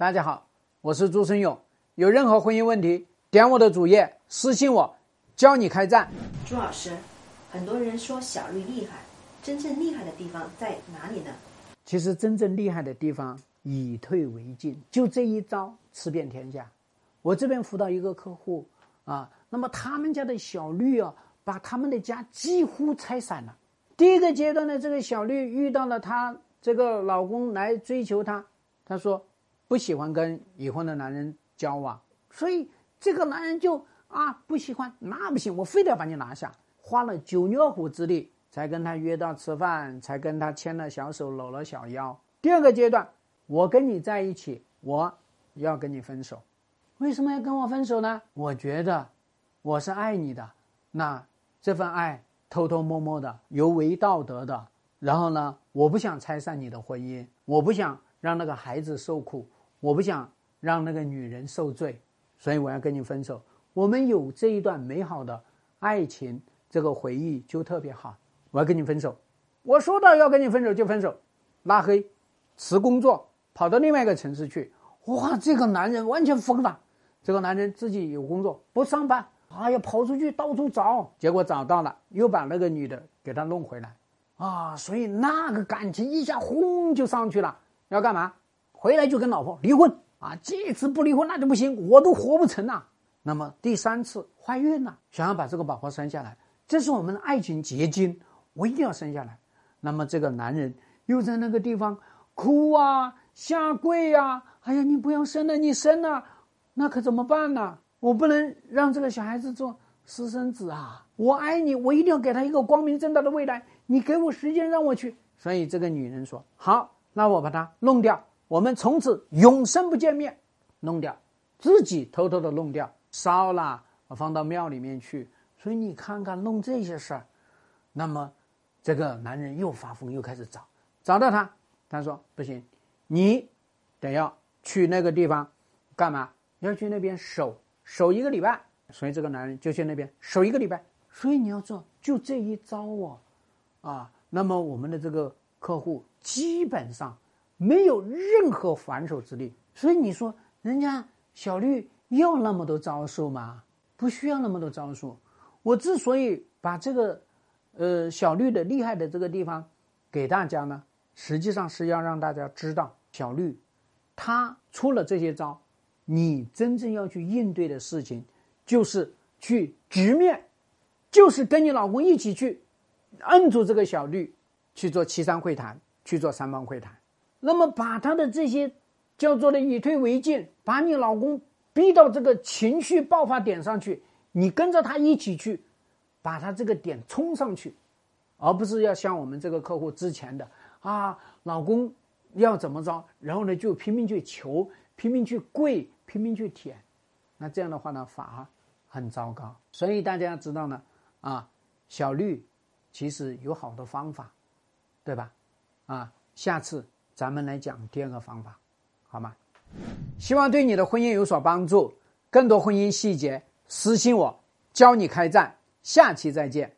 大家好，我是朱生勇。有任何婚姻问题，点我的主页私信我，教你开战。朱老师，很多人说小绿厉害，真正厉害的地方在哪里呢？其实真正厉害的地方，以退为进，就这一招吃遍天下。我这边辅导一个客户啊，那么他们家的小绿啊，把他们的家几乎拆散了。第一个阶段呢，这个小绿遇到了她这个老公来追求她，她说不喜欢跟已婚的男人交往，所以这个男人就啊不喜欢，那不行，我非得要把你拿下，花了九牛二虎之力才跟他约到吃饭，才跟他牵了小手，搂了小腰。第二个阶段，我跟你在一起，我要跟你分手，为什么要跟我分手呢？我觉得我是爱你的，那这份爱。偷偷摸摸的，有违道德的。然后呢，我不想拆散你的婚姻，我不想让那个孩子受苦，我不想让那个女人受罪，所以我要跟你分手。我们有这一段美好的爱情，这个回忆就特别好。我要跟你分手，我说到要跟你分手就分手，拉黑，辞工作，跑到另外一个城市去。哇，这个男人完全疯了。这个男人自己有工作，不上班。哎呀，跑出去到处找，结果找到了，又把那个女的给他弄回来，啊，所以那个感情一下轰就上去了。要干嘛？回来就跟老婆离婚啊！这次不离婚那就不行，我都活不成了。那么第三次怀孕了，想要把这个宝宝生下来，这是我们的爱情结晶，我一定要生下来。那么这个男人又在那个地方哭啊，下跪呀，哎呀，你不要生了，你生了，那可怎么办呢？我不能让这个小孩子做私生子啊！我爱你，我一定要给他一个光明正大的未来。你给我时间让我去。所以这个女人说：“好，那我把他弄掉，我们从此永生不见面。”弄掉，自己偷偷的弄掉，烧了，放到庙里面去。所以你看看弄这些事儿，那么这个男人又发疯，又开始找，找到他，他说：“不行，你得要去那个地方干嘛？要去那边守。”守一个礼拜，所以这个男人就去那边守一个礼拜。所以你要做就这一招哦，啊，那么我们的这个客户基本上没有任何还手之力。所以你说人家小绿要那么多招数吗？不需要那么多招数。我之所以把这个，呃，小绿的厉害的这个地方给大家呢，实际上是要让大家知道，小绿他出了这些招。你真正要去应对的事情，就是去直面，就是跟你老公一起去摁住这个小绿，去做七三会谈，去做三方会谈。那么把他的这些叫做的以退为进，把你老公逼到这个情绪爆发点上去，你跟着他一起去，把他这个点冲上去，而不是要像我们这个客户之前的啊，老公要怎么着，然后呢就拼命去求，拼命去跪。拼命去舔，那这样的话呢，反而很糟糕。所以大家要知道呢，啊，小绿其实有好多方法，对吧？啊，下次咱们来讲第二个方法，好吗？希望对你的婚姻有所帮助。更多婚姻细节，私信我，教你开战。下期再见。